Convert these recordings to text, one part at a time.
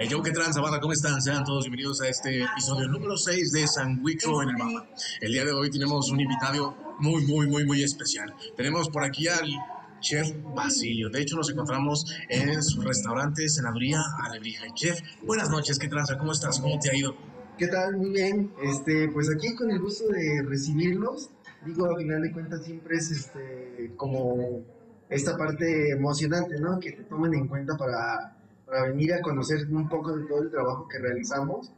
Hey, yo, ¿qué tranza, banda? ¿Cómo están? Sean todos bienvenidos a este episodio número 6 de Sandwicho en el Mapa. El día de hoy tenemos un invitado muy, muy, muy, muy especial. Tenemos por aquí al Chef Basilio. De hecho, nos encontramos en su restaurante Senaduría Alebrija. Chef, buenas noches, ¿qué tranza? ¿Cómo estás? ¿Cómo te ha ido? ¿Qué tal? Muy bien. Este, pues aquí con el gusto de recibirlos. Digo, a final de cuentas siempre es este como esta parte emocionante, ¿no? Que te tomen en cuenta para, para venir a conocer un poco de todo el trabajo que realizamos.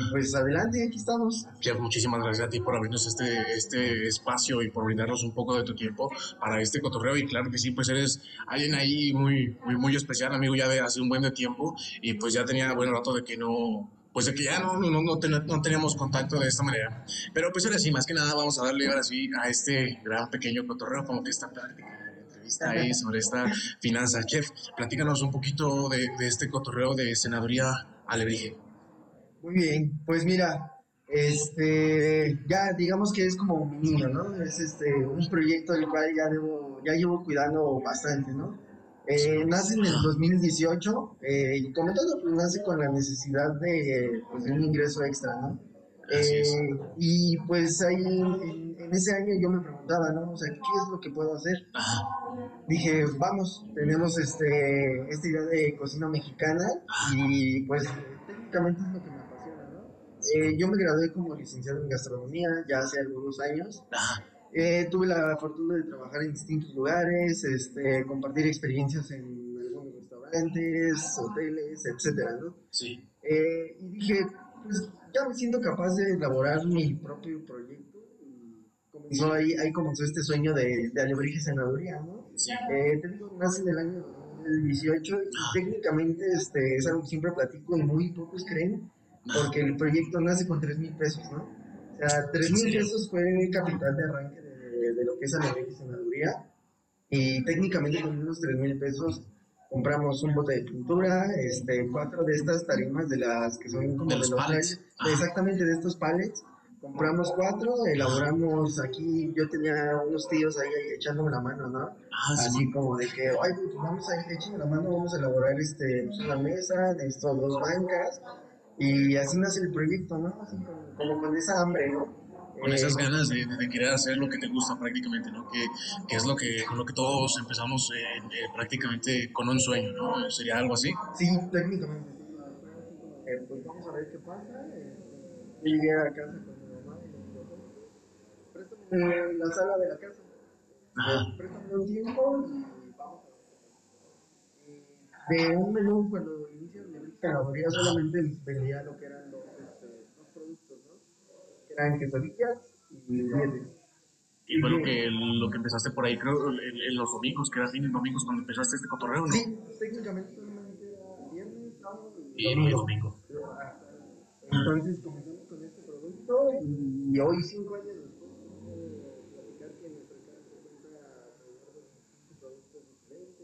Y pues adelante, aquí estamos. Muchísimas gracias a ti por abrirnos este, este espacio y por brindarnos un poco de tu tiempo para este cotorreo. Y claro que sí, pues eres alguien ahí muy, muy, muy especial, amigo, ya de hace un buen de tiempo. Y pues ya tenía buen rato de que no, pues de que ya no, no, no, ten- no teníamos contacto de esta manera. Pero pues ahora sí, más que nada vamos a darle ahora sí a este gran pequeño cotorreo, como que esta práctica ahí sobre esta finanza. Chef, platícanos un poquito de, de este cotorreo de Senaduría Alebrije. Muy bien, pues mira, este, ya digamos que es como mi niño, ¿no? Es este, un proyecto del cual ya debo, ya llevo cuidando bastante, ¿no? Eh, nace en el 2018 eh, y como todo, pues nace con la necesidad de, pues, de un ingreso extra, ¿no? Eh, y pues ahí en, ese año yo me preguntaba, ¿no? O sea, ¿qué es lo que puedo hacer? Ajá. dije, vamos, tenemos este, esta idea de cocina mexicana y pues técnicamente es lo que me apasiona, ¿no? Eh, yo me gradué como licenciado en gastronomía ya hace algunos años. Ajá. Eh, tuve la fortuna de trabajar en distintos lugares, este, compartir experiencias en algunos restaurantes, hoteles, etcétera, ¿no? Sí. Eh, y dije, pues ya me siento capaz de elaborar mi propio proyecto. Comenzó ahí, ahí comenzó este sueño de, de Alebrije Senaduría, ¿no? Sí. Eh, te digo, nace en el año 2018 y técnicamente este, es algo que siempre platico y muy pocos creen, porque el proyecto nace con 3 mil pesos, ¿no? O sea, 3 mil pesos fue el capital de arranque de, de lo que es Alebrije Senaduría y técnicamente con unos 3 mil pesos compramos un bote de pintura, este, cuatro de estas tarimas de las que son como De de los los pallets. pallets, Ajá. exactamente de estos pallets. Compramos cuatro, elaboramos aquí, yo tenía unos tíos ahí, echándome la mano, ¿no? Ah, sí. Así como de que, ay, pues vamos a echarme la mano, vamos a elaborar este, pues, una mesa, de estos dos bancas, y así nace el proyecto, ¿no? Así como, como con esa hambre, ¿no? con Eh, esas ganas de, de- de querer hacer lo que te gusta prácticamente, ¿no? Que, que es lo que, con lo que todos empezamos eh, eh, prácticamente con un sueño, ¿no? Sería algo así. Sí, técnicamente. Eh, pues vamos a ver qué pasa. eh, yo llegué a casa con mi mamá y me dijo, préstame eh, la sala de la casa. Ajá. Eh, préstame un tiempo y vamos a ver. De un menú, cuando inician de calaboría, solamente vendía lo que eran los, este, los productos, ¿no? Que eran quesadillas y dietes. Y fue lo que, lo que empezaste por ahí, creo, en, en los domingos, que eran fines domingos cuando empezaste este cotorreo, ¿no? Sí, técnicamente solamente era viernes, sábado Y, y domingo. Entonces comenzamos con este producto y hoy, cinco años después, puedo platicar que nuestra casa se cuenta alrededor de 25 productos diferentes y,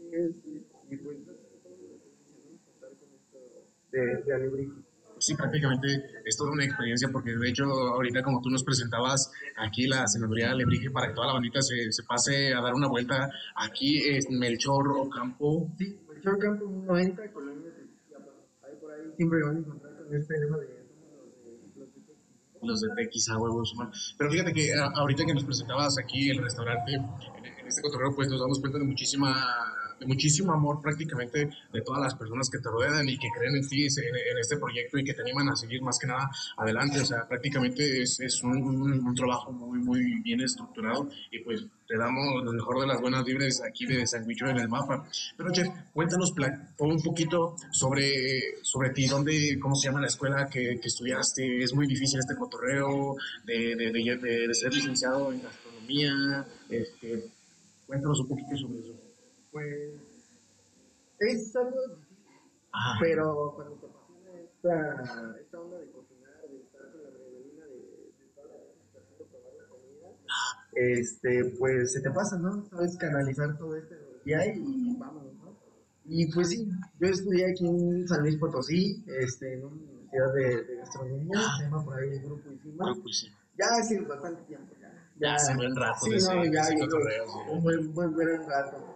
y pues no sé cómo lo ¿no? Contar con esto de, de Alebrije. Sí, prácticamente es toda una experiencia porque de hecho ahorita como tú nos presentabas aquí la senaduría de Alebrije para que toda la bandita se, se pase a dar una vuelta aquí en Melchor Ocampo. Sí, Melchor Campo 90, Colonia de Chiapas. Ahí por ahí siempre van a encontrar con este lema de los de de de Tequis, a huevos, man. Pero fíjate que a- ahorita que nos presentabas aquí el restaurante, en, en este cotorreo, pues nos damos cuenta de muchísima muchísimo amor prácticamente de todas las personas que te rodean y que creen en ti, en, en este proyecto y que te animan a seguir más que nada adelante. O sea, prácticamente es, es un, un- un trabajo muy, muy bien estructurado y pues te damos lo mejor de las buenas vibras aquí de Sandwicho en el mapa. Pero, Chef, cuéntanos un poquito sobre, sobre ti, dónde, cómo se llama la escuela que, que estudiaste, es muy difícil este cotorreo de, de, de, de- de ser licenciado en gastronomía, este, cuéntanos un poquito sobre eso. Pues es algo difícil. Ajá. Pero cuando te apasiona esta, esta onda de cocinar, de estar con la adrenalina de, de estar haciendo probar la comida, este, pues se te pasa, ¿no? Sabes canalizar todo energía y vámonos, ¿no? Y pues sí, yo estudié aquí en San Luis Potosí, este, en una universidad de, de gastronomía, se llama por ahí el grupo. Creo que sí. Ya hace bastante tiempo, ya. Ya hace buen rato Sí, no, ya sí. un buen, buen, buen rato.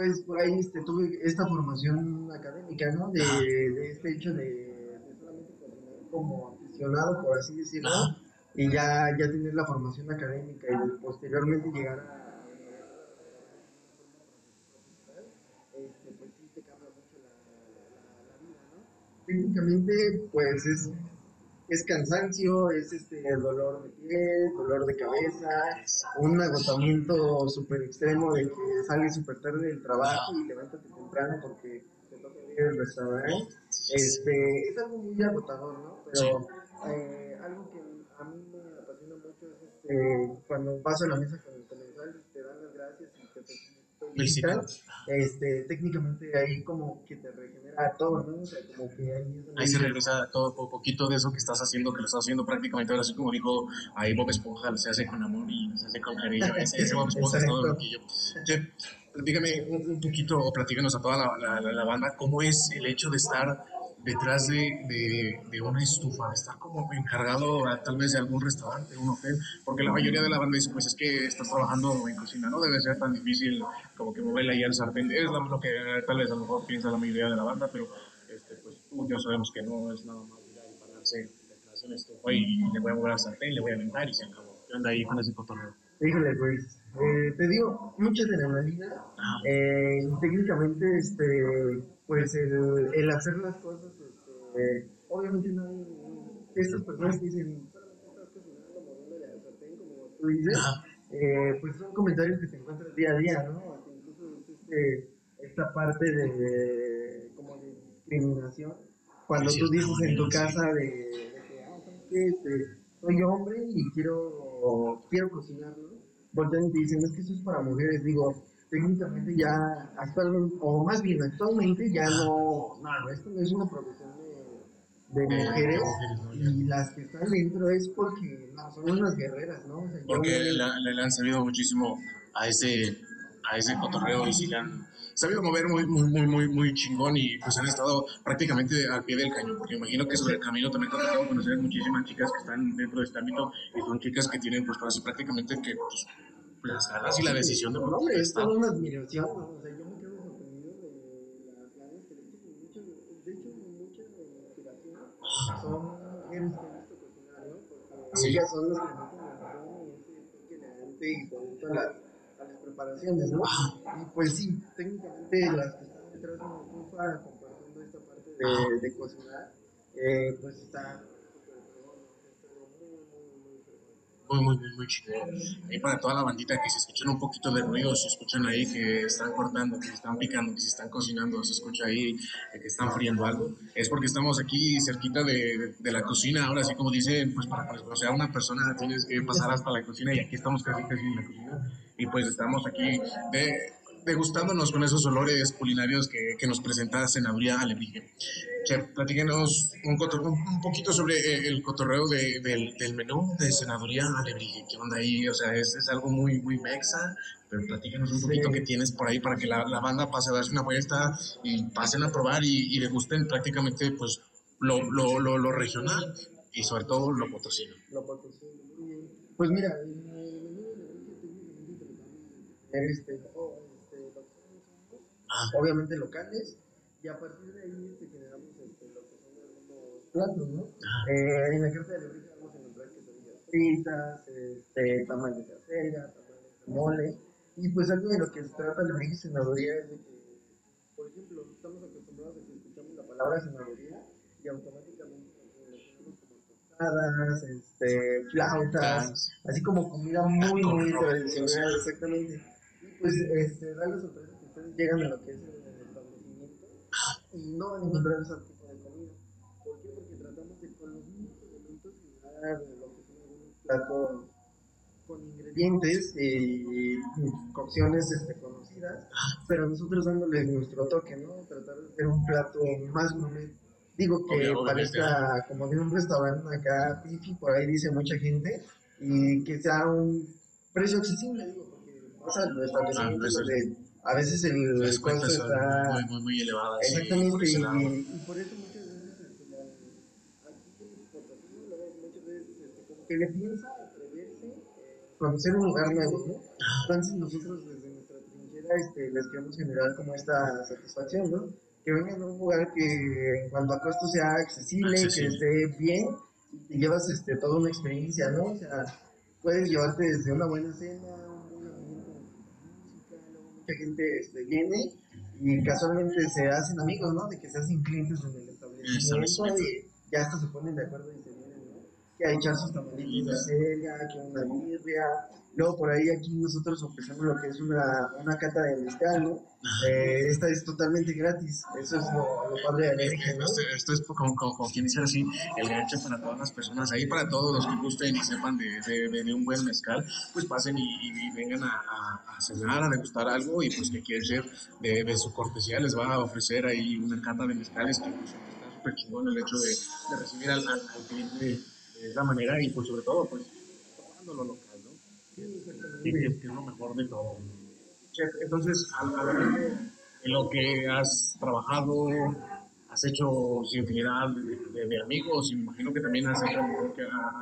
Pues por ahí este, tuve esta formación académica, ¿no? De, de este hecho de, de solamente como aficionado, por así decirlo, y ya, ya tener la formación académica y posteriormente llegar a sí te cambia mucho la, la, la vida, ¿no? Técnicamente, pues es es cansancio, es este dolor de piel, dolor de cabeza, un agotamiento súper extremo de que sales súper tarde del trabajo y levántate temprano porque te toca ir al restaurante. Este, es algo muy agotador, ¿no? Pero eh, algo que a mí me apasiona mucho es este, cuando paso a la mesa con el comensal y te dan las gracias y te felicitan este, técnicamente ahí como que te regenera todo, ¿no? O sea, como que ahí, ahí se regresa todo un poquito de eso que estás haciendo, que lo estás haciendo prácticamente ahora, así como dijo ahí Bob Esponja, se hace con amor y se hace con cariño, ese, ese Bob Esponja es todo loquillo. Che, platícame un, un, poquito, o platícanos a toda la, la, la, la banda, cómo es el hecho de estar detrás de, de, de, una estufa, estar como encargado a, tal vez de algún restaurante, un hotel, porque la mayoría de la banda dice, pues es que estás trabajando en cocina, no debe ser tan difícil como que moverle ahí al sartén, es lo que tal vez a lo mejor piensa la mayoría de la banda, pero este, pues tú ya sabemos que no es nada más ir y pararse detrás de una estufa y le voy a mover al sartén, le voy a aventar y se acabó. ¿Qué onda ahí con ese cotorreo? Híjole, pues, eh, te digo, mucha adrenalina, ah. eh, técnicamente, este pues el, el hacer las cosas, este, obviamente no, estas personas que dicen, como tú dices, eh, pues son comentarios que te encuentras día a día, ¿no? Incluso este, esta parte de, como de discriminación, cuando tú dices en tu casa de, de que, ah, este, soy hombre y quiero, quiero cocinar, ¿no? Voltean y te dicen, es que eso es para mujeres, digo, técnicamente ya actualmente, o más bien actualmente ya no, no, esto no es una profesión de, de mujeres y las que están dentro es porque no, son unas guerreras, ¿no? O sea, porque le, le, han sabido muchísimo a ese, a ese cotorreo y si le han sabido mover muy, muy, muy, muy, muy chingón y pues han estado prácticamente al pie del cañón, porque imagino que sobre el camino también te tocado conocer muchísimas chicas que están dentro de este ámbito y son chicas que tienen pues prácticamente que pues, las ganas y la decisión de por no, es toda una admiración, o sea, yo me quedo sorprendido de las ganas que le muchas, de hecho, muchas inspiraciones son mujeres que han visto cocinar, ¿no? Porque ellas son las que meten la razón y ese toque elegante y con todas las, las preparaciones, ¿no? Y pues sí, técnicamente las que están detrás de estufa compartiendo esta parte de, de cocinar, eh, pues está muy, muy, muy, muy chido. Y para toda la bandita que se escuchan un poquito de ruido, se escuchan ahí que están cortando, que se están picando, que se están cocinando, se escucha ahí que están friendo algo, es porque estamos aquí cerquita de, de, la cocina. Ahora sí, como dicen, pues para conocer a una persona tienes que pasar hasta la cocina y aquí estamos casi casi en la cocina. Y pues estamos aquí de, degustándonos con esos olores culinarios que, que nos presenta Senaduría Alebrije. Chef, platíquenos un, un, poquito sobre el cotorreo de, del, del, menú de Senaduría Alebrije. ¿Qué onda ahí? O sea, es, es algo muy, muy mexa, pero platíquenos un poquito sí. qué tienes por ahí para que la, la, banda pase a darse una vuelta y pasen a probar y, y degusten prácticamente pues lo, lo, lo, lo regional y sobre todo lo potosino. Lo potosino. Pues mira, este, Ah. obviamente locales, y a partir de ahí este, generamos este, lo que son algunos platos, ¿no? Ah. Eh, en la carta de la brisa vamos a encontrar quesadillas fritas, este, tamales de acelga, tamales de mole, y pues algo de lo que se trata la brisa senaduría es de que, por ejemplo, estamos acostumbrados a que escuchamos la palabra senaduría y automáticamente lo como tostadas, este, flautas, así como comida muy, muy tradicional, exactamente. Y pues, este, da la sorpresa llegan a lo que es el establecimiento y no van a encontrar ese tipo de comida. ¿Por qué? Porque tratamos de con los mismos elementos generar lo que son algunos platos con ingredientes y cocciones este, conocidas, pero nosotros dándole nuestro toque, ¿no? Tratar de hacer un plato más gourmet. Digo que Obvio, parezca como de un restaurante acá, pifi, por ahí dice mucha gente, y que sea un precio accesible, digo, porque vas a los establecimientos ah, donde a veces el descuento está muy, muy, muy elevado. Exactamente, sí, y, y, por eso muchas veces este, la, aquí en exportación lo ves muchas veces este, como que le piensa atreverse eh, conocer un lugar nuevo, ¿no? Entonces nosotros desde nuestra trinchera este, les queremos generar como esta satisfacción, ¿no? Que vengan a un lugar que en cuanto a costo sea accesible, que esté bien, y llevas este, toda una experiencia, ¿no? O sea, puedes llevarte desde una buena cena, un buen ambiente música, luego mucha gente este, viene y casualmente se hacen amigos, ¿no? De que se hacen clientes en el establecimiento y ya hasta se ponen de acuerdo y ¿no? Que a echar sus tamalitos de selga, que una birria, Luego por ahí aquí nosotros ofrecemos lo que es una, una cata de mezcal, ¿no? Eh, esta es totalmente gratis, eso es lo, padre de América, ¿no? Esto, es como, como, quien dice así, el gancho para todas las personas, ahí para todos los que gusten y sepan de, de, de un buen mezcal, pues pasen y, vengan a, a, cenar, a degustar algo y pues que quiere ser de, su cortesía les va a ofrecer ahí una cata de mezcales que pues, está súper chingón el hecho de, recibir al, al, cliente de esa manera y pues sobre todo pues lo local que es lo mejor de todo. entonces, en lo que has trabajado, has hecho infinidad de, de, amigos y me imagino que también has hecho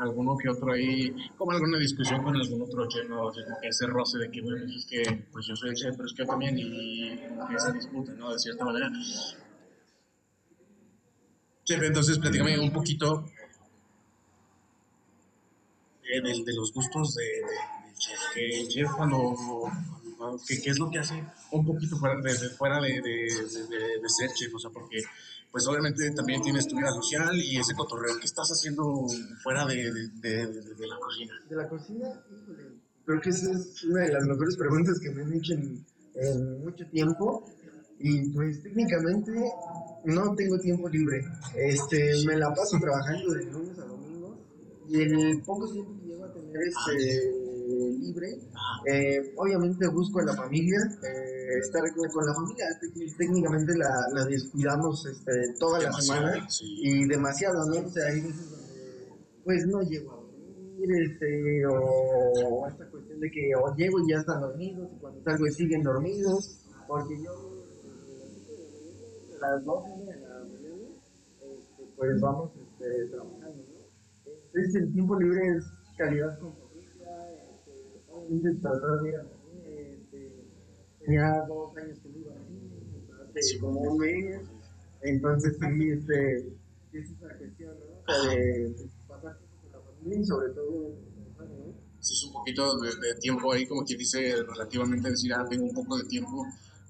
alguno que otro ahí, como alguna discusión con algún otro chef, ¿no? ese roce de que, bueno, es que pues yo soy el chef, pero es que yo también, y esa disputa, ¿no? De cierta manera. Chef, entonces platícame un poquito de, de los gustos de, que Jeff cuando, ¿qué, es lo que hace un poquito fuera de, fuera de, de, ser chef, o sea, porque pues obviamente también tienes tu vida social y ese cotorreo, ¿qué estás haciendo fuera de, la cocina? De la cocina, creo que esa es una de las mejores preguntas que me han hecho en, mucho tiempo y pues técnicamente no tengo tiempo libre, este, me la paso trabajando de lunes a domingo y el poco tiempo que tener este libre. Eh, obviamente busco a la familia, eh, estar con la familia. Técnicamente la, la descuidamos este, toda la semana y demasiado, ¿no? O sea, veces donde pues no llego a dormir, este, o, esta cuestión de que o llego y ya están dormidos, y cuando salgo siguen dormidos, porque yo a las 12 de la mañana, este, pues vamos este, trabajando, ¿no? Entonces el tiempo libre es calidad con tratar de ir este, tenía dos años que no iba así, como un mes, entonces sí, este, es esa cuestión, ¿no? de pasar con la familia y sobre todo, Sí, es un poquito de, de, tiempo ahí, como quien dice, relativamente decir, ah, tengo un poco de tiempo,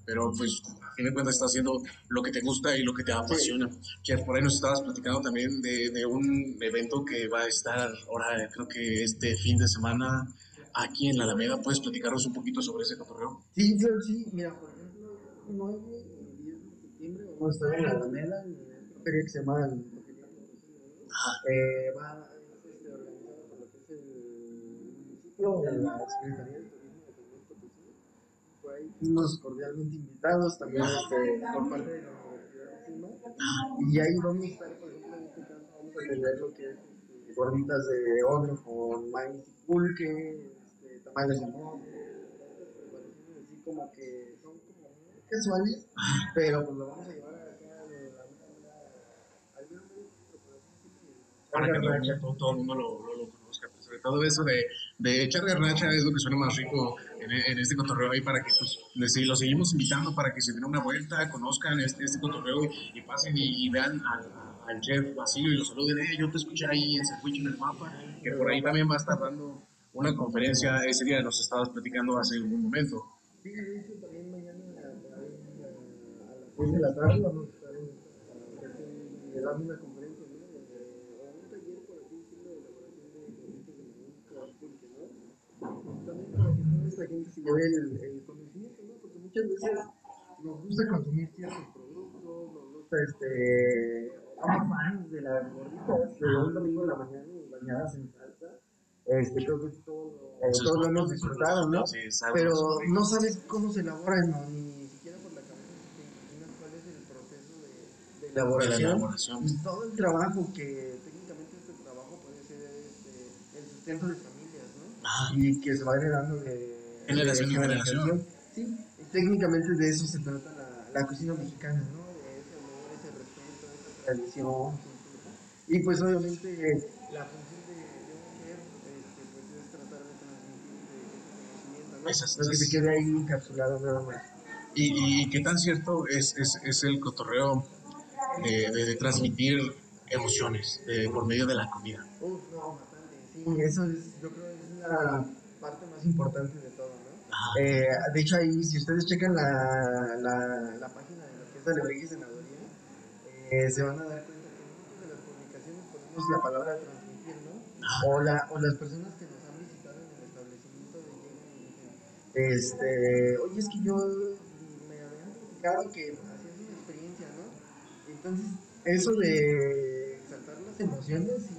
pero pues a fin de cuentas estás haciendo lo que te gusta y lo que te apasiona. Que por ahí nos estabas platicando también de, de, un evento que va a estar ahora, creo que este fin de semana, aquí en la Alameda. ¿Puedes platicarnos un poquito sobre ese cotorreo? Sí, claro, sí. Mira, por ejemplo, 9 y 10 de septiembre vamos a estar en la Alameda, en una feria que se llama el eh, va este, organizado por lo que es el municipio, la Secretaría de Turismo de San Por ahí fuimos cordialmente invitados también este, por parte de la Universidad. Y ahí vamos a estar, por ejemplo, en este caso, vamos a tener lo que es este, gorditas de horno con maíz y pulque tamales de así como que son como casuales, pero pues lo vamos a llevar acá de la para que todo, todo, el mundo lo, lo, lo. Pues sobre todo eso de, de echar garnacha es lo que suena más rico en, en este cotorreo ahí para que pues les, lo seguimos invitando para que se den una vuelta, conozcan este, este cotorreo y, pasen y, vean al, al chef Basilio y lo saluden. Eh, yo te escuché ahí en Sercuicho en el mapa, que por ahí también va a estar dando una conferencia, ese día nos estabas platicando hace un momento. Sí, también mañana a, las 6 de la tarde vamos a estar conferencia, ¿no? o un taller, por así decirlo, de elaboración de productos de maíz pulque, ¿no? También para que toda esta gente se lleve el, el conocimiento, ¿no? Porque muchas veces nos gusta consumir ciertos productos, nos gusta, este, somos fans de las gorditas de un domingo de la mañana bañadas en este, creo que todo, todos lo hemos disfrutado, ¿no? Pero no sabes cómo se elaboran, ni siquiera por la cabeza te imaginas cuál es el proceso de, de, elaboración, y todo el trabajo que técnicamente este trabajo puede ser este, el sustento de familias, ¿no? Y que se va heredando de generación en generación. Sí, y técnicamente de eso se trata la, la cocina mexicana, ¿no? De ese amor, ese respeto, esa tradición. Y pues obviamente la Esas- no que se quede ahí encapsulado nada más. ¿Y, y qué tan cierto es, es, es el cotorreo de, de- de transmitir emociones de- por medio de la comida? Uf, no, bastante. Sí, eso es, yo creo que es la parte más importante de. Eh, de hecho, ahí, si ustedes checan la, la, la página de lo que es Alebrije y Senaduría, eh, se van a dar cuenta que en muchas de las publicaciones ponemos la palabra transmitir, ¿no? O, la, o las personas que nos han visitado en el establecimiento de llegan este, oye, es que yo me habían platicado que hacías una experiencia, ¿no? Entonces, eso de exaltar las emociones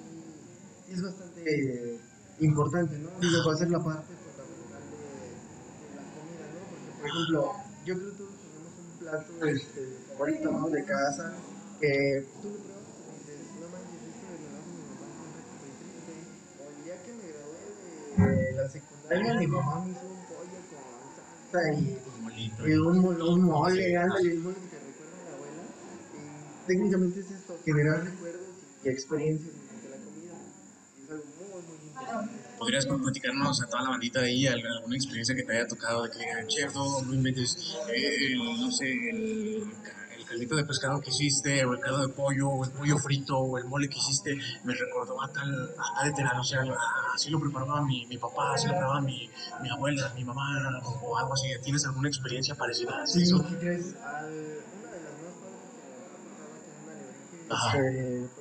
es bastante importante, ¿no? Digo, va a ser la parte fundamental de, de la comida, ¿no? Porque, por ejemplo, yo creo que todos tenemos un plato este, favorito, ¿no? De casa, que tú lo pruebas y dices, no manches, esto me lo hace mi mamá. O el día que me gradué de la secundaria, mi mamá me hizo un pollo con salsa y Molito. y un, mol- un mole, ándale, el mole que te recuerda a la abuela. Y técnicamente es esto, generar recuerdos y experiencias mediante la comida. Y es algo muy, muy importante. ¿Podrías platicarnos a toda la bandita ahí al- alguna experiencia que te haya tocado de que digan, no, no inventes, eh, el, no sé, el, el caldito de pescado que hiciste, o el caldo de pollo, o el pollo frito, o el mole que hiciste, me recordó a tal, a tal veterano, o sea, así lo preparaba mi, mi papá, así lo preparaba mi, mi abuela, mi mamá, o, o algo así. ¿Tienes alguna experiencia parecida a Sí, eso? ¿qué crees? Al, una de las más que me una que,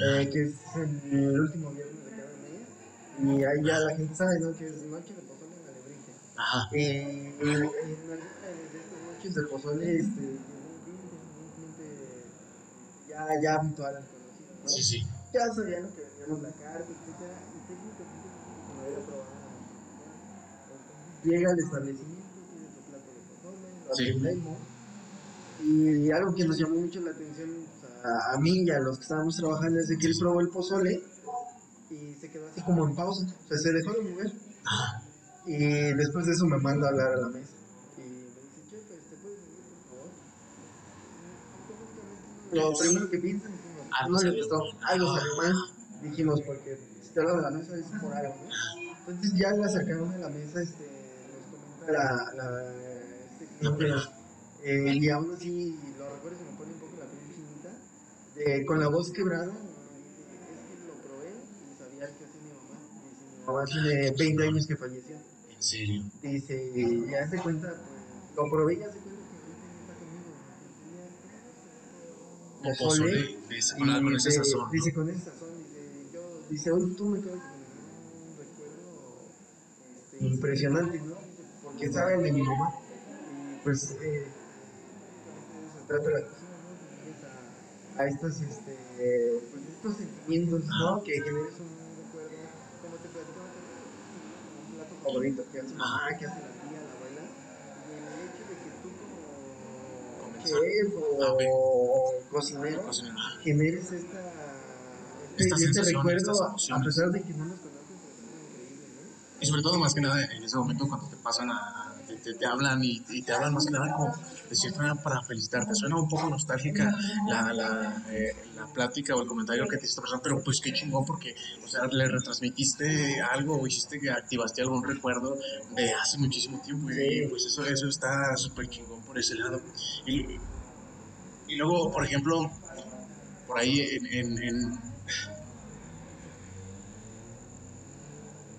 eh, que es el último viernes de cada mes. Y ahí ya la gente sabe, ¿no? Que es noche de pozole en alebrije. Ajá. Eh, en alguna de estas noches de pozole, este, ya, ya habitual al conocido, ¿no? Sí, sí. Ya sabía lo que veníamos la carta, etcétera, y técnicamente había probado nada. Entonces llega al establecimiento, pide su plato de pozole, lo Sí. Y algo que nos llamó mucho la atención a, a mí y a los que estábamos trabajando es de que él probó el pozole y se quedó así como en pausa, o sea, se dejó de mover. Y después de eso me manda a hablar a la mesa. Y me dice, chef, ¿te puedes venir, por favor? Lo primero que piensan es Ah, no, le gustó, algo salió mal. Dijimos, porque si te hablan de la mesa es por algo. Entonces ya le acercaron a la mesa, este, nos comenta la, la, este eh, y aún así lo recuerdo se me pone un poco la piel chinita, de, con la voz quebrada, dice, es que lo probé y sabía que hacía mi mamá. Dice, mi mamá tiene 20 años que falleció. En serio. Dice, y ya se cuenta, pues, lo probé y ya se cuenta que está conmigo. O Pozole, esa- con, con ese dice- sazón. ¿no? Dice, con ese sazón, dice, yo, dice, hoy tú me quedas con un recuerdo este, impresionante, ¿no? Porque saben de mi mamá. Y pues, eh, llegues a, a estos, este, pues, estos sentimientos, ¿no? Que generes un recuerdo, como te platicaba, un plato favorito que hace mamá, que hace la tía, la abuela. Y el hecho de que tú como chef o cocinero generes esta, este, Esta este recuerdo a- pesar de que no nos conoces, pero es increíble, ¿no? Y sobre todo, más que nada, en ese momento cuando te pasan a. te, hablan y, y te hablan más que nada como de cierta manera para felicitarte. Suena un poco nostálgica la, la, eh, la plática o el comentario que te hizo esta persona, pero pues qué chingón porque, o sea, le retransmitiste algo o hiciste que activaste algún recuerdo de hace muchísimo tiempo. Y pues eso, eso está súper chingón por ese lado. Y, y luego, por ejemplo, por ahí en- en- en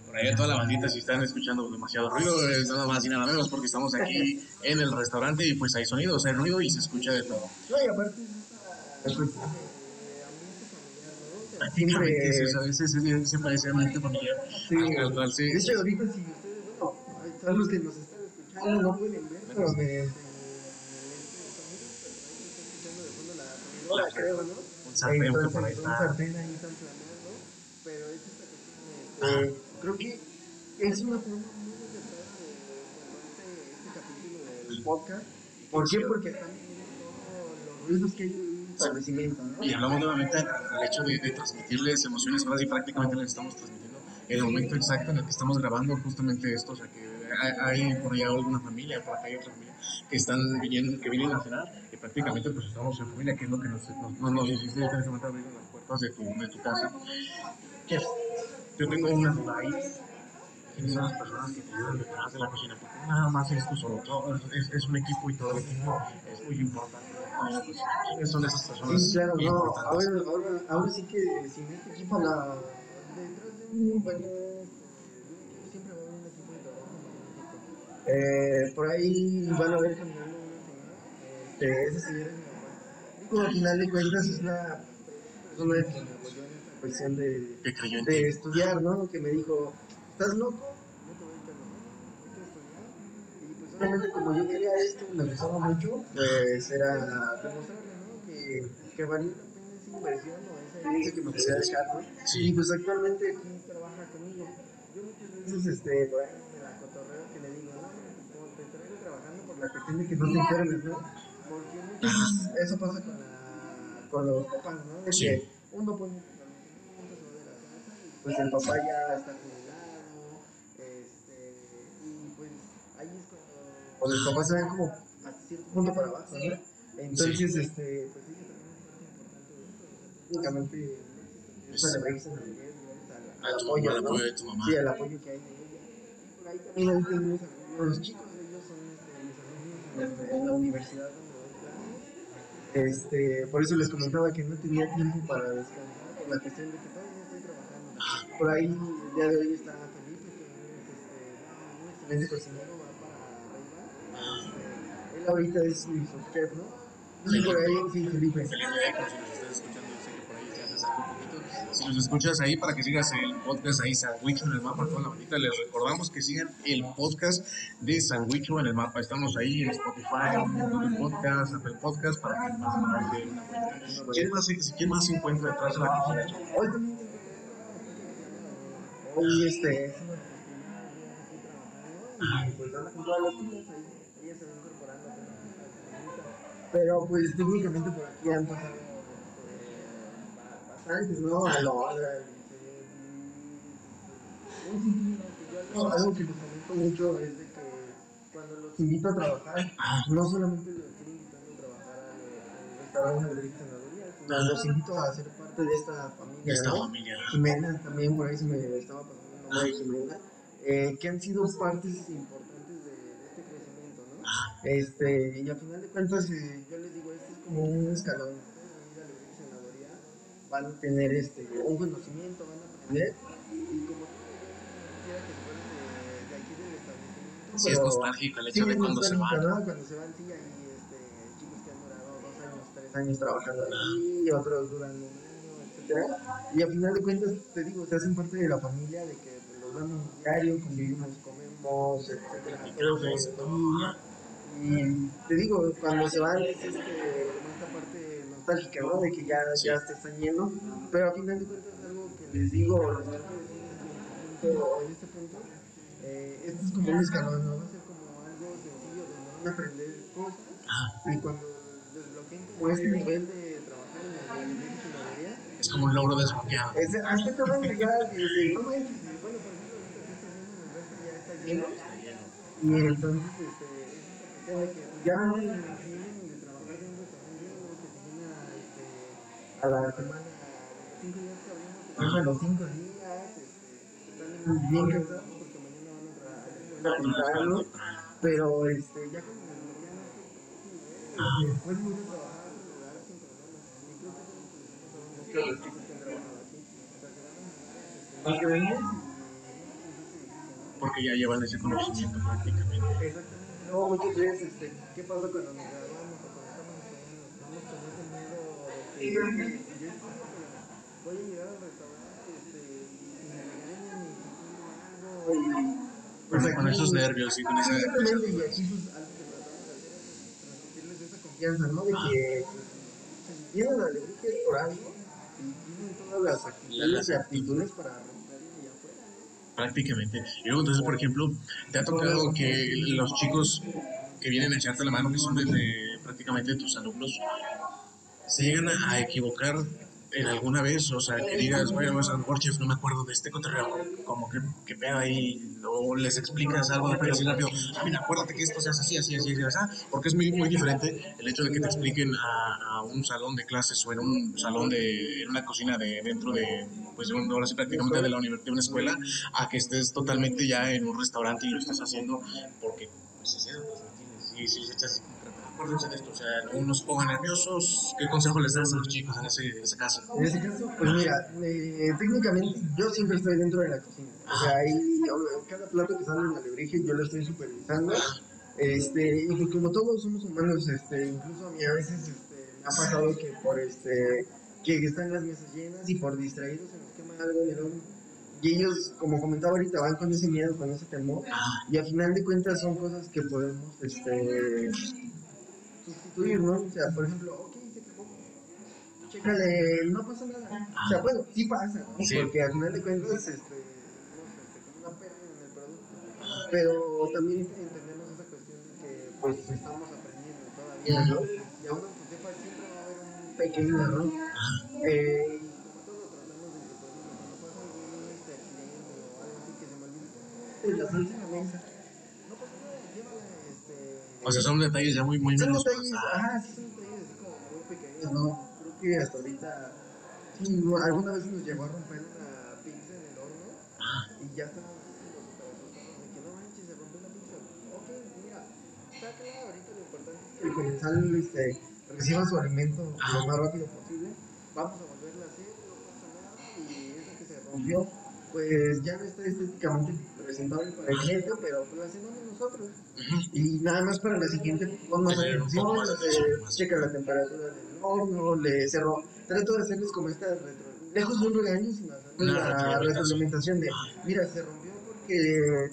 por ahí a toda la bandita, si están escuchando demasiado ruido, es nada más y nada menos porque estamos aquí en el restaurante y pues hay sonidos, hay ruido y se escucha de todo. No, y aparte es esta cuestión de ambiente familiar, ¿no? O sea, Prácticamente, sí, o siempre... sea, ese, ese, ese parece ambiente familiar. Sí. Al cual sí. De hecho, ahorita si ustedes, bueno, todos los que nos están escuchando no pueden ver, pero me... el sonido, pero ahí se está escuchando de fondo la sonidora, creo, ¿no? Un sartén por ahí un está. sartén ahí están flameando, pero es esta cuestión de... creo que es una forma muy acertada de este, capítulo del podcast. ¿Por qué? Porque están los ruidos que hay en un establecimiento, ¿no? Y hablamos nuevamente del hecho de, de transmitirles emociones, ahora sí prácticamente les estamos transmitiendo el momento exacto en el que estamos grabando justamente esto, o sea que hay, por allá alguna familia, por acá hay otra familia que están viniendo, que vienen a cenar y prácticamente pues estamos en familia, que es lo que nos, nos, nos, nos hiciste en ese momento las puertas de tu, de tu casa. Chef, yo tengo una duda ahí. quiénes son las personas que te ayudan detrás de la cocina, porque nada más eres tú solo, todo, es, es un equipo y todo el equipo es muy importante. ¿Quiénes son esas personas? Sí, claro, no. Ahora, ahora, ahora sí que sin este equipo, la, detrás de un compañero, siempre va a haber un equipo de trabajo. Eh, por ahí van a ver caminando una señora. Este, esa señora es mi mamá. Al final de cuentas es una persona cuestión de, Que creyó en ti. de estudiar, ¿no? Que me dijo, ¿estás loco? No te voy a estudiar. Y pues obviamente como yo quería esto, me gustaba mucho, pues era demostrarle, ¿no? Que, que valía la pena esa inversión o esa herencia que me podía dejar, ¿no? Sí. Y pues actualmente aquí trabaja conmigo. Yo muchas veces, este, por ahí me la cotorreo que le digo, no, como te traigo trabajando por la cuestión de que no te enfermes, ¿no? Porque muchas veces eso pasa con, la, con los papás, ¿no? De Sí. que uno pone punto se va de la casa y pues el papá ya está jubilado, este, y pues ahí es cuando, cuando los papás se ven como hasta cierto punto para abajo, ¿no? Entonces, este, pues ella también es parte importante de esto, o sea, técnicamente es para reírse en el día, A al tu- apoyo, al ¿no? apoyo de tu mamá. Sí, el apoyo que hay de ella. Por ahí también hay unos amigos, los chicos, ellos son este, mis amigos en, la universidad donde. Este, por eso les comentaba que no tenía tiempo para descansar, por la cuestión de que estoy trabajando. Por ahí el día de hoy está Felipe, que es este, un excelente cocinero, va para arriba. Este, él ahorita es mi subchef, ¿no? No sé por ahí, sí, Felipe. Si nos estás escuchando, yo sé que por ahí te haces algo poquito. Si nos escuchas ahí, para que sigas el podcast ahí, Sandwicho en el mapa, toda la bandita, les recordamos que sigan el podcast de Sandwicho en el mapa. Estamos ahí en Spotify, en Google Podcast, Apple Podcast, para que una vuelta. ¿Quién más, se- ¿Quién más se encuentra detrás de la cocina? Hoy este pues anda con ahí. Ella se va incorporando Pero pues técnicamente por aquí han pasado este, bastantes, ¿no? A. Algo que les comento mucho es de que cuando los invito a trabajar, no solamente los estoy invitando a trabajar al, restaurante de los invito a ser parte de esta familia. Esta ¿no? familia. Jimena, también por ahí se me estaba pasando el nombre de Jimena, eh, que han sido partes importantes de, de este crecimiento, ¿no? Este, y al final de cuentas, eh, yo les digo, este es como un escalón. Ustedes van a ir a la senadoría, van a tener este, un conocimiento, van a aprender, y como tú, que de, de aquí del establecimiento. Sí, es nostálgico el Sí, hecho de es cuando se van. ¿no? Cuando se van, sí, hay este, chicos que han durado dos años, tres años trabajando ahí, y otros duran un etcétera. Y al final de cuentas, te digo, se hacen parte de la familia, de que los vemos diario, convivimos, comemos, etcétera. Y te digo, cuando se van es este, esta parte nostálgica, ¿no? De que ya, ya se están yendo. Pero al final de cuentas, algo que les digo, les decir en este punto, en este punto eh, esto es como un escalón, ¿no? Va a ser como algo sencillo donde van a aprender cosas. Y cuando desbloqueen como este nivel de trabajar en ingeniería, Es como un logro desbloqueado. es, hasta te van a llegar y decir, no manches, y bueno, por ejemplo, ahorita que está haciendo el resto ya está lleno. Y entonces, este, ya este, a la semana, cinco días que abrimos, se trabajan los cinco días, este, están bien cansados porque mañana van a trabajar. Temprano, pero este, ya como ya no es después mucho trabajar más grandes y Porque ya llevan ese conocimiento prácticamente. Exactamente. No, muchas veces, este, ¿qué pasa cuando nos graduamos o cuando estamos? Vamos con ese miedo de que yo voy a llegar al restaurante este, y me regañan y algo y... Con, esos nervios y con esa. Pues que transmitirles esa confianza, ¿no? De que pues, la alegría es por algo tienen todas las actividades y aptitudes para romper allá afuera, ¿no? Prácticamente. Y luego, entonces, por ejemplo, ¿te ha tocado que los chicos que vienen a echarte la mano, que son prácticamente tus alumnos, se llegan a equivocar en alguna vez, o sea, que digas, bueno, pues, a lo mejor, chef, no me acuerdo de este cotorreo, como que, que pedo ahí, o les explicas algo de así rápido, ah, mira, acuérdate que esto se hace así, así, así, así, así, porque es muy, muy diferente el hecho de que te expliquen a, a un salón de clases o en un salón de, en una cocina de dentro de, pues, de un, ahora sí, prácticamente de la universidad, de una escuela, a que estés totalmente ya en un restaurante y lo estás haciendo porque, pues, es eso, pues, ¿entiendes? Sí, sí, esto, o sea, no nos pongan nerviosos. ¿Qué consejo les das a los chicos en ese, en ese caso? En ese caso, pues mira, eh, técnicamente yo siempre estoy dentro de la cocina. O sea, ahí cada plato que sale en la alebrije yo lo estoy supervisando. Este, y pues como todos somos humanos, este, incluso a mí a veces este, me ha pasado que por este que están las mesas llenas y por distraídos se nos quema algo en el horno. Y ellos, como comentaba ahorita, van con ese miedo, con ese temor. Y al final de cuentas son cosas que podemos este, ¿no? O sea, por ejemplo, ok, se quemó. Chécale, no pasa nada. O sea, bueno, sí pasa, ¿no? Sí. Porque al final de cuentas, este, no sé, se come una pérdida en el producto. Pero también entendemos esa cuestión de que, pues, estamos aprendiendo todavía, ¿no? Y aún aunque sepa, siempre va a haber un pequeño error. Eh, la salsa la mesa. No pasa nada, llévala, este. O sea, son detalles ya muy, muy Son menos. detalles, ajá, sí, son detalles así como muy pequeños, ¿no? Creo que hasta ahorita, sí, no, alguna vez nos llegó a romper una pizza en el horno y ya estábamos así los superasustados de que no manches, se rompió la pizza. Ok, mira, sácala, ahorita lo importante es que el comensal este, reciba su alimento lo más rápido posible. Vamos a volverla a hacer, no pasa nada, y esa que se rompió, pues ya no está estéticamente presentable para el cliente, pero pues la hacemos nosotros. Y nada más para la siguiente, pon más atención, eh, checa la temperatura del horno, le cerró. Trato de hacerles como esta retro, lejos de un regaño, la retroalimentación. de, mira, se rompió porque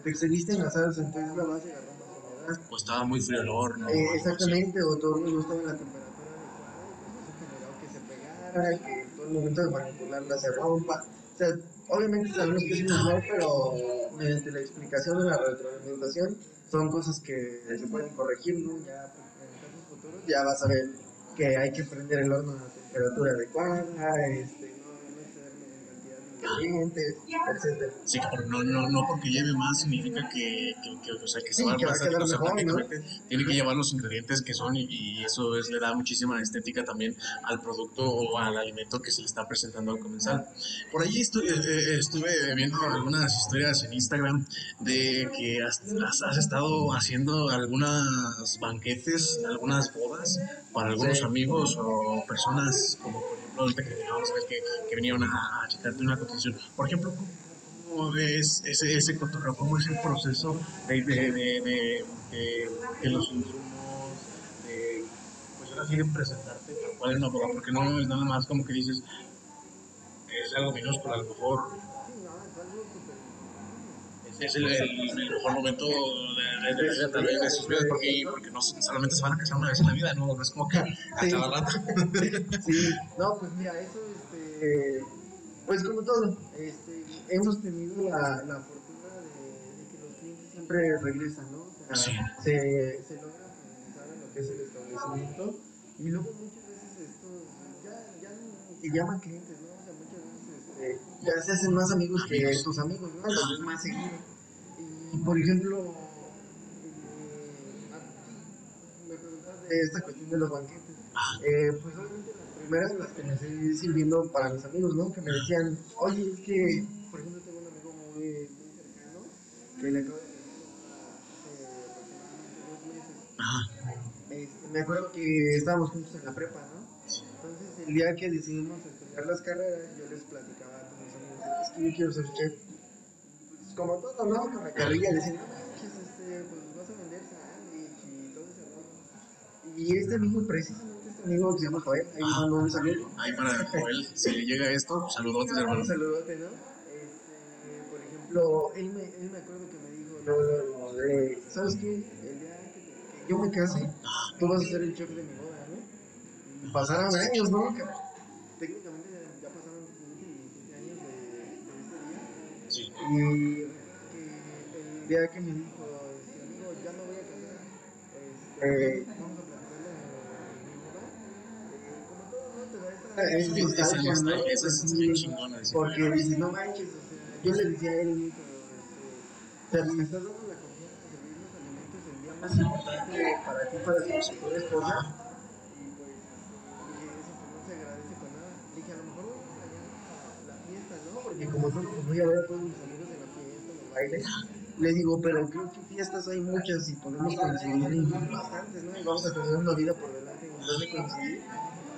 te excediste en la salsa, entonces la base agarró más humedad. Pues estaba muy frío el horno. Eh, exactamente, o todo no estaba en la temperatura adecuada, y eso generó que se pegara, que todo el momento de manipularla se rompa. O sea, obviamente sabemos que es un error, pero mediante la explicación de la retroalimentación son cosas que se pueden corregir, ¿no? Ya pues, en ya vas a ver que hay que prender el horno a temperatura adecuada, este, no, no excederme en ingredientes, etcétera. Sí, pero no, no, no porque lleve más significa que, que, que, o sea, que se Sí, va que va a quedar o sea, mejor, ¿no? tiene que llevar los ingredientes que son y, y eso es, le da muchísima estética también al producto o al alimento que se le está presentando al comensal. Por allí estu- eh, eh, estuve viendo algunas historias en Instagram de que has, has- has estado haciendo algunas banquetes, algunas bodas para algunos Sí. amigos o personas como ahorita que acabamos de ver que, que vinieron a, a checarte una cotización. Por ejemplo, ¿cómo, ves ese, ese? ¿Cómo es el proceso de, de, los insumos? De, pues ahora sí de presentarte tal cual en una porque no es nada más como que dices, es algo minúsculo, a lo mejor Sí, no, es algo súper es el, el, el mejor momento de, de, de, de sus vidas, porque, porque no solamente se van a casar una vez en la vida, no, no es como que a Sí. cada rato. Sí, no, pues mira, eso, este, pues como todo, este, hemos tenido la, la fortuna de, que los clientes siempre regresan, ¿no? O sea, Sí. se, se logra finalizar en lo que es el establecimiento y luego muchas veces estos ya, ya se llaman clientes, ¿no? O sea, muchas veces este, ya se hacen más amigos que tus amigos, ¿no? Los ves más seguido. Y por ejemplo, eh, me preguntabas de esta cuestión de los banquetes. Eh, pues obviamente las primeras las que me seguí sirviendo para mis amigos, ¿no? Que me decían, oye, es que, por ejemplo, tengo un amigo muy, muy cercano que le acabo de. Ajá. Este, me acuerdo que estábamos juntos en la prepa, ¿no? Entonces, el día que decidimos estudiar las carreras, yo les platicaba a todos mis amigos, es que yo quiero ser chef. Pues, como todo, ¿no? Con la carrilla, decían, no manches, este, pues vas a vender sándwich y todo ese rollo. Y este amigo, precisamente este amigo que se llama Joel, ahí Ah. mandó un saludo. Ahí para Joel, si le llega esto, saludotes, hermano. Saludote, ¿no? Este, por ejemplo, él me, él me acuerdo que me dijo, no, no, no, ¿sabes qué? El día que, yo me case, tú vas a ser el chef de mi boda, ¿no? Pasaron años, ¿no? Y que el día que me dijo, este, amigo, ya me voy a casar, este, vamos a platicarlo en mi boda. Eh, como todo, ¿no? Te da esa esa es ¿no? bien chingona. Porque dice, no manches, o sea, yo le decía a él, pero, o sea, me estás dando la confianza de servir los alimentos el día más importante para ti, para tu futura esposa. Y pues, eso pues no se agradece con nada. Dije, a lo mejor voy a la, la fiesta, ¿no? Porque como pues, voy a ver a todos mis amigos Le digo, pero creo que fiestas hay muchas y podemos coincidir en bastantes, ¿no? Y vamos a tener una vida por delante en donde coincidir.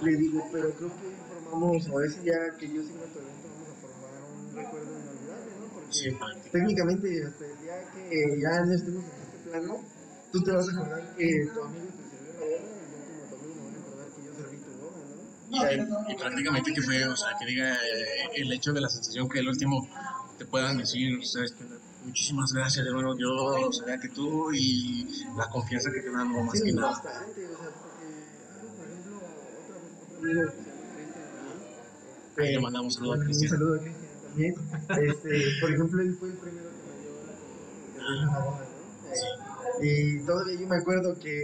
Le digo, pero creo que formamos, o ese día que yo siga tu evento, vamos a formar un recuerdo inolvidable, ¿no? Porque Sí, técnicamente hasta el día que ya no estemos en este plano, tú te vas a acordar que tu amigo te sirvió la boda y yo como tu amigo me voy a acordar que yo serví tu boda, ¿no? Y prácticamente que fue, o sea, que diga eh, el hecho de la sensación que el último te puedan decir, ¿sabes? qué? Muchísimas gracias, hermano, yo sabía que tú y la confianza que te dan, no más sí, que nada. bastante, o sea, porque algo, por ejemplo, otro Le mandamos un saludo a Un Cristian. saludo a Cristian también. Este, por ejemplo, él fue el primero que me dio la boda, ¿no? Y todavía yo me acuerdo que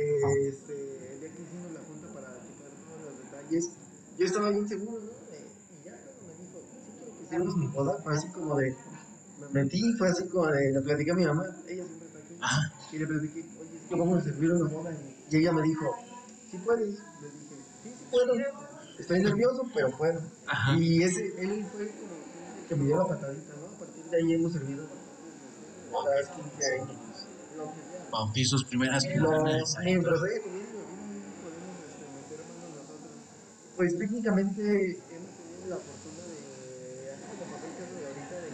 este, el día que hicimos la junta para checar todos los detalles, yo estaba bien seguro, ¿no? Eh, y ya cuando me dijo, sí quiero que hiciéramos mi boda, fue así como de, me metí, fue así como de, le platicé a mi mamá, ella siempre está aquí, Ajá. y le platiqué, oye, es que vamos a servir una boda, y ella me dijo, sí puedes, le dije, sí, sí puedo, estoy nervioso, pero puedo. Ajá. Y ese, él fue como que me dio la patadita, ¿no? A partir de ahí hemos servido bastantes, este, 15 años, lo que sea. Bautizos, primeras comuniones. mano nosotros. Pues técnicamente hemos tenido la fortuna de, así como pasó el caso de ahorita, de que llegan y dicen,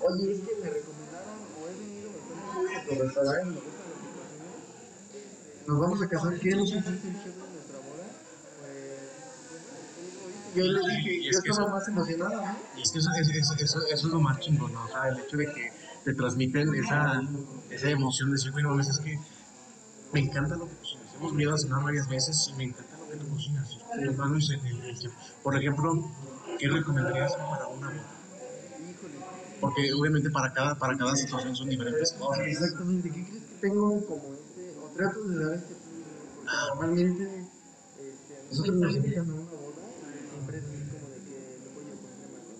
oye, es que me recomendaron o he venido a tu restaurante, nos vamos a casar, nuestra boda. Pues, yo les dije, Y es yo estaba eso- más emocionado, ¿no? Y es que eso, eso, eso, eso, eso es lo más chingón, ¿no? O sea, el hecho de que te transmiten esa, esa emoción de decir, bueno, a veces que me encanta lo que cocinas. Hemos venido a cenar varias veces y me encanta lo que tú cocinas. Es Por ejemplo, ¿qué recomendarías para una boda? Porque obviamente para cada, para cada situación son diferentes Ah, cosas. Exactamente, ¿qué crees que tengo como este, o trato de dar este plus? Porque normalmente este, nosotros nos invitan a una boda y siempre es así como de que voy a poner crema con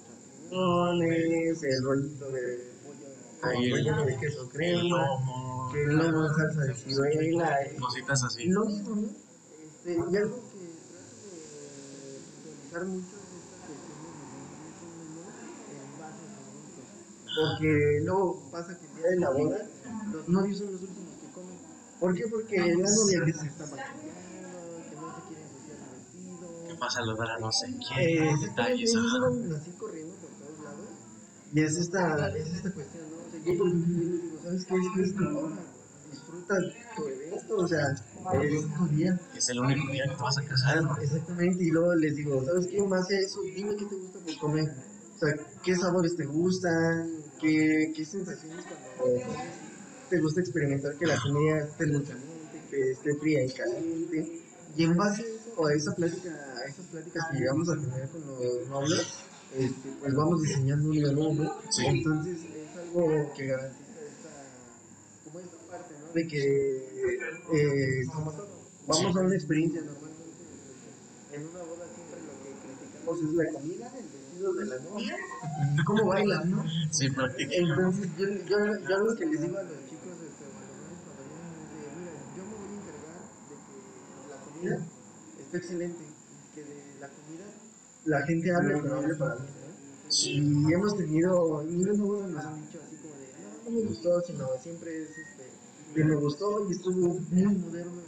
champiñones, el rollito de pollo el- relleno de queso El crema, lomo, que luego salsa de ciruela, cositas así. mismo, ¿no? Este, y algo que trato de puntualizar mucho es esta cuestión de los en base a sus gustos. Porque luego pasa que el día de la boda, los novios son los últimos que comen. ¿Por qué? Porque la novia que se está maquillando, que no se quiere ensuciar el vestido. ¿Qué pasa? Lo dará no sé Eh, qué, exactamente, detalles. así corriendo por todos lados. Y es esta, es esta cuestión, ¿no? O sea, yo por ejemplo yo les digo, ¿sabes qué? Es que es tu boda. Disfruta tu evento, o sea, es tu día. Es el único día que te vas a casar. ¿no? Exactamente, y luego les digo, ¿sabes qué? Más de eso, dime qué te gusta por comer. O sea, ¿qué sabores te gustan? ¿Qué, qué sensaciones cuando te gusta experimentar que la comida esté caliente, que esté fría y caliente? Y en base a esa plática, a esas pláticas que llegamos a tener con los nobles, este, pues vamos diseñando un menú, ¿no? Sí. Entonces es algo que garantiza esta, como esta parte, ¿no? De que, eh, vamos a una experiencia normalmente, en una boda siempre lo que criticamos es la comida, el de la novia, y cómo bailan, ¿no? Sí, prácticamente. Entonces, yo, yo, yo lo que les digo a los chicos, este, de, mira, yo me voy a encargar de que la comida esté excelente y que de la comida la gente hable, pero hable para mí, ¿no? Sí. Y hemos tenido, miles de bodas nos han dicho así como de, no, no me gustó, sino siempre es este, de me gustó y estuvo muy moderno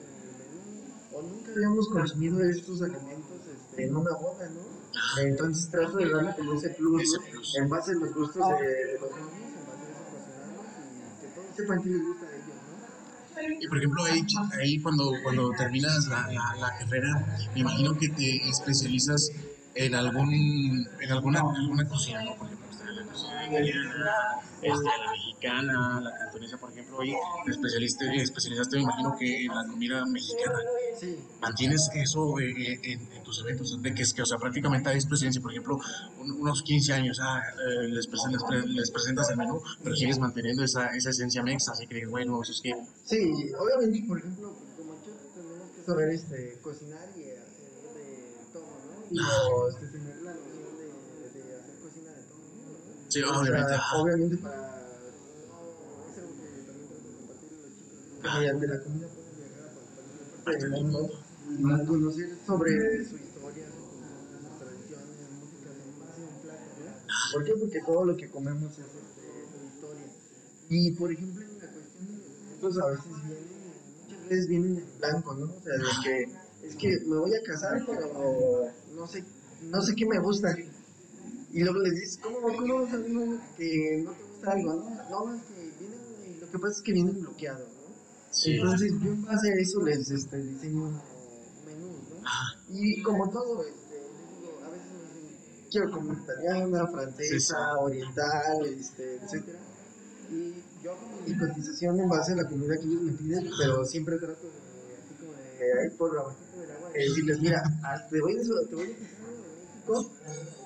o nunca habíamos consumido estos alimentos este, en una boda, ¿no? Entonces trato de darle como ese plus, Ese ¿no? plus. en base a los gustos de, de los novios, en base a eso y que todos sepan qué les gusta a ellos, ¿no? Y por ejemplo, ahí, ahí cuando, cuando terminas la, la, la carrera, me imagino que te especializas en algún en alguna, alguna cocina, ¿no? Por ejemplo, está la cocina italiana, este, la mexicana, la cantonesa, por ejemplo, oye, te especializaste, especializaste, me imagino que en la comida mexicana. Sí, ¿Mantienes eso eh, eh, en, en tus eventos? De que es que, o sea, prácticamente hay presencia, por ejemplo, un- unos 15 años, ah, eh, les, presen- les, pre- les presentas el menú, pero sigues manteniendo esa, esa esencia mexa, así que bueno, eso es que sí, obviamente, por ejemplo, como chefs tenemos que saber este, cocinar y hacer de todo, ¿no? digo, este, tener la noción de, de hacer cocina de todo ¿no? Sí, O sea, obviamente. obviamente para... no, es algo que también trato de compartir a los chicos, ¿no? que mediante la comida pueden viajar a cualquier parte del mundo y conocer sobre su historia, su cultura, sus tradiciones, música, a un plato, ¿no? ¿Por qué? Porque todo lo que comemos es este, su historia. Y por ejemplo, en la cuestión de los alimentos a veces vienen, muchas veces vienen en blanco, ¿no? O sea, de que es que me voy a casar, pero no sé, no sé qué me gusta. Y luego les dices, ¿cómo, cómo vas a ver que no te gusta algo? No, no, es que vienen, y lo que pasa es que vienen bloqueados. Sí. Entonces yo en base a eso les este, diseño menús, ¿no? Ajá. Y como todo, este, digo, a veces quiero comer italiana, francesa, Sí, sí. oriental, este, etcétera. Y yo mi cotización en base a la comida que ellos me piden, pero siempre trato de, así como de, ahí por abajito del agua, de decirles, mira, ah, te voy a, te voy a México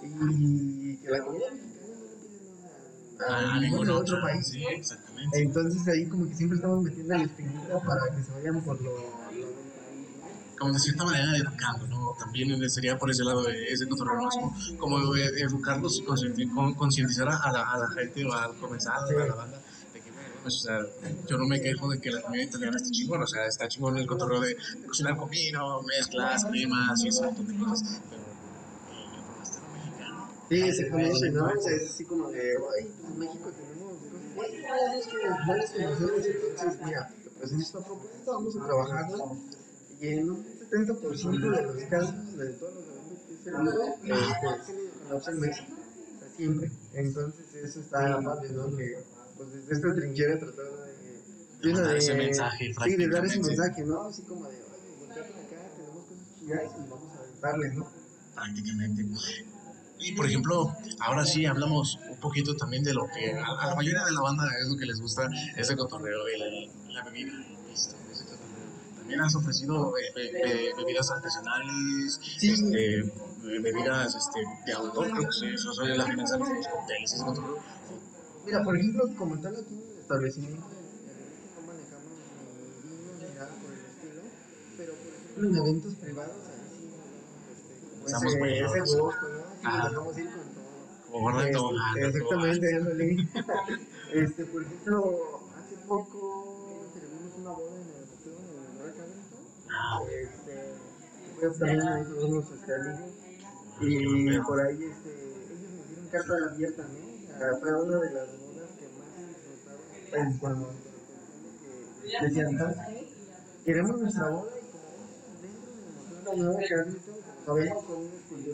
y que la comida nada Ah, a ningún otro país. Sí, exactamente. Entonces ahí como que siempre estamos metiendo la espinita para que se vayan por lo, como de cierta manera educando, ¿no? También sería por ese lado de ese cotorreo, ¿no? como, educarlos y concienti- con- concientizar a la, a la gente o al comensal, a la banda, de que, bueno, pues, o sea, yo no me quejo de que la comida italiana esté chingón, o sea, está chingón el cotorreo de, de cocinar con vino, mezclas, cremas y ese montón de cosas, pero eh, el forastero mexicano, Sí, se conoce, ¿no? O sea, es así como de, ay, pues en México tenemos no las conocemos, entonces, mira, te presento esta propuesta, vamos a trabajarla, y en un 70% de los casos, de todos los eventos que se opción México, o sea, siempre. Entonces, eso está padre, ¿no? Que, pues, desde esta trinchera tratar de... dar de- ese mensaje Sí, de dar ese mensaje, ¿no? Así como de, oye, voltea para acá, tenemos cosas chidas y vamos a darle, ¿no? prácticamente. Y por ejemplo, ahora sí hablamos un poquito también de lo que a, a la mayoría de la banda es lo que les gusta, ese cotorreo y la, la bebida. También has ofrecido eh, be- be- bebidas artesanales, Sí. este, eh, bebidas este, de autor, creo que eso son las finanzas de los cócteles, ese cotorreo. Mira, por ejemplo, como tal aquí en el establecimiento, no manejamos ni vinos ni nada por el estilo, pero por ejemplo en eventos privados, ahí sí, este, como Estamos ese, buenos. ese gusto, ¿no? Nos dejamos ir con todo. Como gorda de Este, tobogán, de exactamente, ándale. este, por ejemplo, hace poco celebramos una boda en el museo Royal Carrington. Ah, Este, pues también este, amigos. Y por ahí este, ellos nos dieron carta abierta, ¿no? Fue una de las bodas que más disfrutaron. Pues cuando que decían, ¿sabes qué? Queremos nuestra boda y como dentro del museo de la nueva sabemos, con muy- con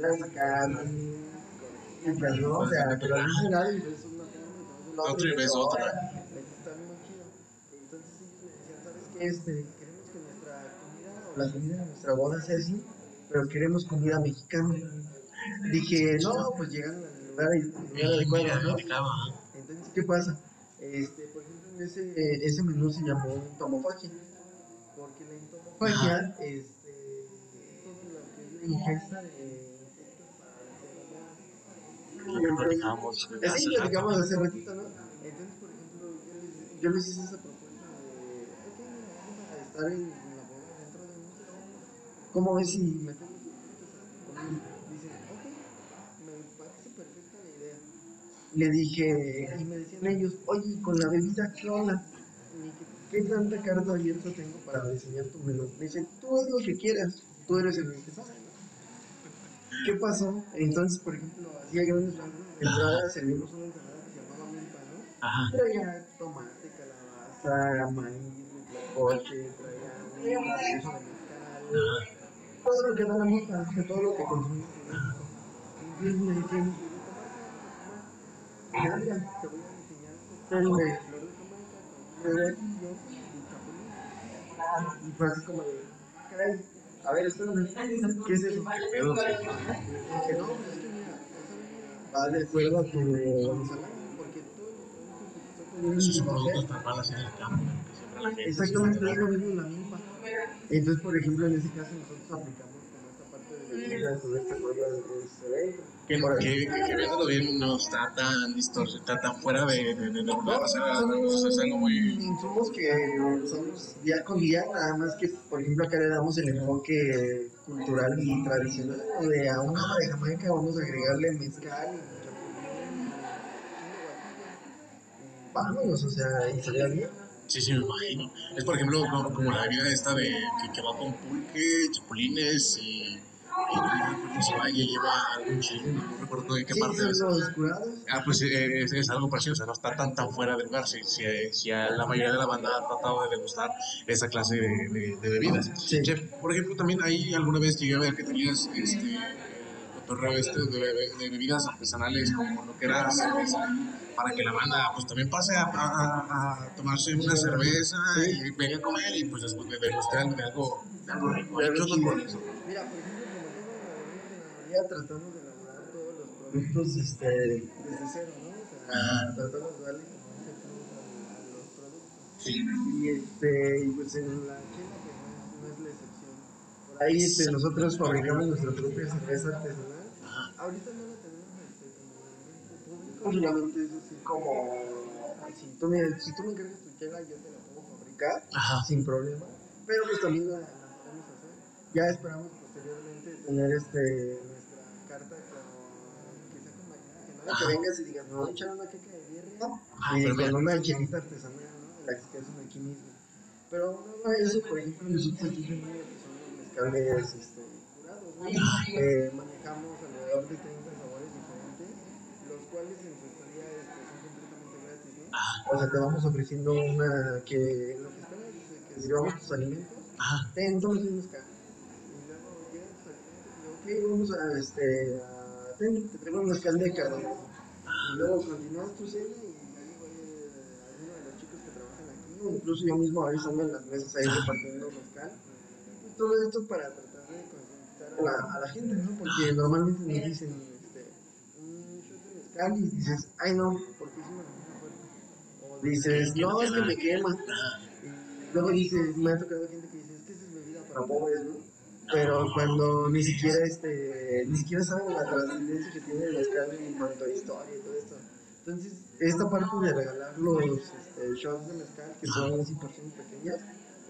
con- ¿no? O sea, pero al lado y ves una y y otra. Eso está muy chido. Entonces ellos me decían, ¿sabes qué? Este, queremos que nuestra comida o la comida de nuestra boda sea así, pero queremos comida mexicana. Dije, no, pues llegan al lugar, adecuado, ¿no? Entonces, ¿qué pasa? Este, por ejemplo, en ese, ese menú se llamó entomofagia. Porque la entomofagia, este, que platicamos Así platicamos hace ratito, ¿no? Entonces, por ejemplo, yo les, yo les hice esa propuesta de, ok, estar en la boda dentro del museo. ¿Cómo ves si metemos? Dicen, ok, me parece perfecta la idea. Le dije, y me decían ellos, oye, con la bebida, ¿qué onda? ¿Qué tanta carta abierta tengo para diseñar tu menú? Me dicen, tú haz lo que quieras, tú eres el que sabe. ¿Qué pasó? Entonces, por ejemplo, hacía grandes rasgos. Entrada servimos una ensalada que se llamaba milpa, ¿no? Ajá. Traía tomate, calabaza, maíz, coche, traía un queso de mezcal, todo lo que da la de todo lo que consumimos me mira, mira, te voy a enseñar flor de Jamaica, con y chapulín. Y fue así como de, caray, a ver, espérame, ¿qué es eso? Pedo, Dije, no, pues es que mira, va de acuerdo a tu que productos tan en el campo, que Exactamente, se es lo mismo en la milpa. Entonces, por ejemplo, en ese caso nosotros aplicamos Que, que, que, viéndolo bien no está tan distorsionado, está tan fuera de, de, de, de No, o sea, son es algo muy... insumos que usamos día con día, nada más que, por ejemplo, acá le damos el enfoque cultural y tradicional, de a una de Jamaica vamos a agregarle mezcal y vámonos, o sea, y sería bien. Sí, sí, me imagino. Es por ejemplo como, como la bebida esta de que, que va con pulque, chapulines y... y va y lleva algún chile, no recuerdo de qué Sí, parte es. Ah, pues eh, es, es algo parecido, o sea, no está tan tan fuera del lugar. Si, si, si a la mayoría de la banda ha tratado de degustar esa clase de, de, de bebidas. Sí. Chef, por ejemplo, también ahí alguna vez llegué a ver que tenías este cotorreo este de, bebidas artesanales como lo que era cerveza para que la banda pues también pase a, a- a tomarse una cerveza y venga a comer y pues después de degustar de algo, de algo rico. Mira, por ejemplo, la tratamos de elaborar todos los productos este, desde cero, ¿no? O sea, tratamos de darle como ese plus a, a los productos. Sí. Y, este, y pues en la chela pues no es, no es la excepción. Por ahí este, nosotros fabricamos nuestra propia cerveza artesanal. Ahorita no la tenemos este, como en público, solamente es así como... Si tú, me, si tú me encargas tu chela, yo te la puedo fabricar Ajá. sin problema. Pero pues también la, la podemos hacer. Ya esperamos posteriormente tener este, nuestra carta con, que sea con maquillaje, ¿no? Que vengas y digas, me voy a echar una queca de birria Ah, pero con una chelita artesanal, ¿no? De las que hacen aquí mismo. Pero no, no, eso, por ejemplo, nosotros aquí son los mezcales este, curados, ¿no? Eh, manejamos alrededor de 30 sabores diferentes, los cuales en su historia este, son completamente gratis, ¿no? O sea, te vamos ofreciendo una que lo que esperas es que sirvamos tus alimentos, ten, un mezcal. Y luego llegan tus alimentos y ok, vamos a, este, a, ten, te traigo un mezcal de carne. Y luego continúas tu cena y ahí va eh, alguno de los chicos que trabajan aquí, incluso yo mismo a veces ando en las mesas ahí repartiendo mezcal. Y todo esto para tratar de concientizar a la, a gente, ¿no? Porque normalmente nos dicen, este, un shot de mezcal y dices, ay no, porque es una. O dices, no, es que me quema. Y luego dices, me ha tocado gente que dice, es que esa es bebida para pobres, ¿no? Pero cuando ni siquiera este, ni siquiera saben la trascendencia que tiene el mezcal en cuanto a historia y todo esto. Entonces, esta parte de regalar los este, shots de mezcal, que son así porciones pequeñas,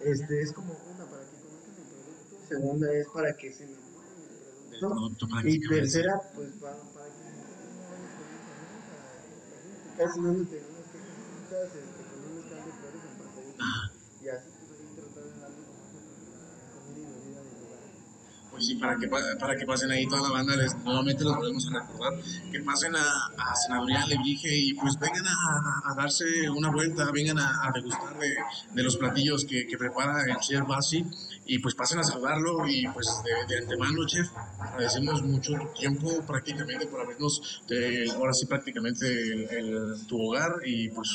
este, es como una para que conozcan el producto, segunda es para que se enamoren del producto, y tercera, pues para, para que casi no te unas quejas este, con un mezcal de flores en y así pues ahí tratar de darle como esa comida y bebida del lugar. Pues sí, para que, pa- para que pasen ahí toda la banda, les, nuevamente los volvemos a recordar, que pasen a, a Senaduría Lebrige y pues vengan a, darse una vuelta, vengan a, degustar de, de los platillos que, que prepara el chef Basi y pues pasen a saludarlo y pues de, de antemano, chef, agradecemos mucho tu tiempo prácticamente por abrirnos eh, ahora sí prácticamente el- tu hogar y pues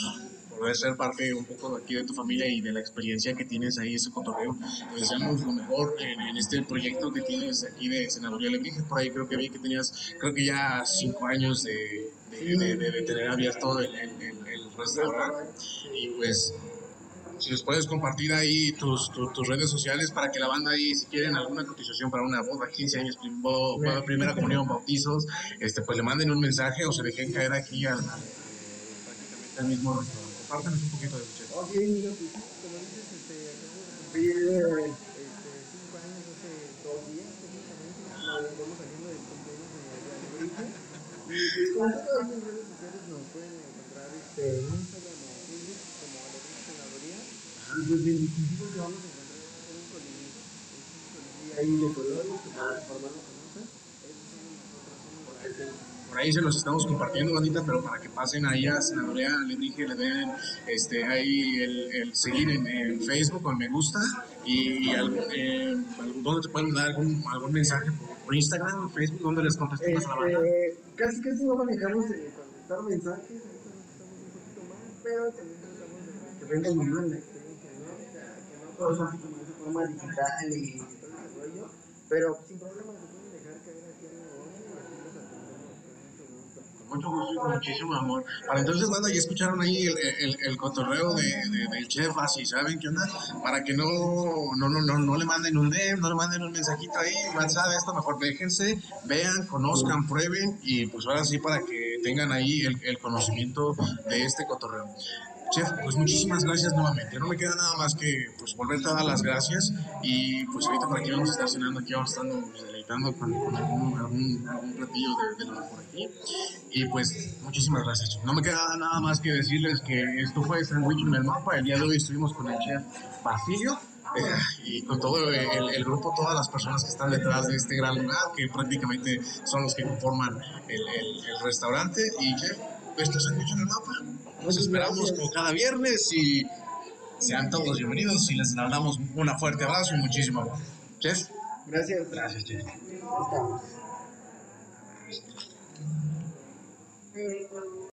poder ser parte un poco aquí de tu familia y de la experiencia que tienes ahí, ese cotorreo. Te deseamos lo mejor en, en este proyecto que tienes aquí de Senaduría Lebrige. Por ahí creo que vi que tenías, creo que ya cinco años de, de, de- de- tener abierto el, el- el- el restaurante. Y pues, si nos puedes compartir ahí tus, tu- tus redes sociales para que la banda ahí, si quieren alguna cotización para una boda, 15 años, boda, primera comunión, bautizos, este, pues le manden un mensaje o se dejen caer aquí al- prácticamente al mismo restaurante. Compártanos un poquito de chef. Ok, mira, pues como dices, este, acabo de cumplir este, cinco años hace dos días técnicamente, nos vamos saliendo del cumpleaños de de Alebrije. Y pues como ahí en redes sociales nos pueden encontrar este, en Instagram o Facebook como Alebrije Senadoría. Y pues el distintivo que vamos a encontrar ser un colibrí. Es un colibrí ahí de colores, que para formar lo conocen. Esos somos nosotros, somos que tenemos. Por ahí se los estamos compartiendo, bandita, pero para que pasen ahí a Senaduría Lebrige, le den este, ahí el, el seguir en, Facebook o en me gusta y, y eh, ¿dónde te pueden dar algún, algún mensaje por, Instagram, Facebook, donde les contestamos a la banda. Este, casi casi no manejamos el contestar mensajes, más, pero también tratamos de que vengan y vivan la experiencia, ¿no? O sea, que no todo es así como de forma digital y todo ese rollo, pero sin problema se pueden dejar caer aquí al negocio y aquí los atendemos con mucho gusto. y con muchísimo amor. Para entonces, banda, ya escucharon ahí el, el, el cotorreo de, de- del chef, así, ¿saben qué onda? Para que no, no, no, no, no le manden un DM, no le manden un mensajito ahí, WhatsApp, esto mejor déjense, vean, conozcan, prueben y pues ahora sí para que tengan ahí el, el conocimiento de este cotorreo. Chef, pues muchísimas gracias nuevamente. No me queda nada más que pues volverte a dar las gracias y pues ahorita por aquí vamos a estar cenando, aquí vamos a estar deleitando con, con algún, algún, algún platillo de, de por aquí. Y pues muchísimas gracias. No me queda nada más que decirles que esto fue Sandwich en el Mapa. El día de hoy estuvimos con el chef Basilio. eh, y con todo el, el grupo, todas las personas que están detrás de este gran lugar, que prácticamente son los que conforman el, el- el restaurante. Y chef, esto es Sandwich en el Mapa. Nos esperamos como cada viernes y sean todos bienvenidos y les damos un fuerte abrazo y muchísimo amor. Chef, Gracias. gracias. Ahí estamos.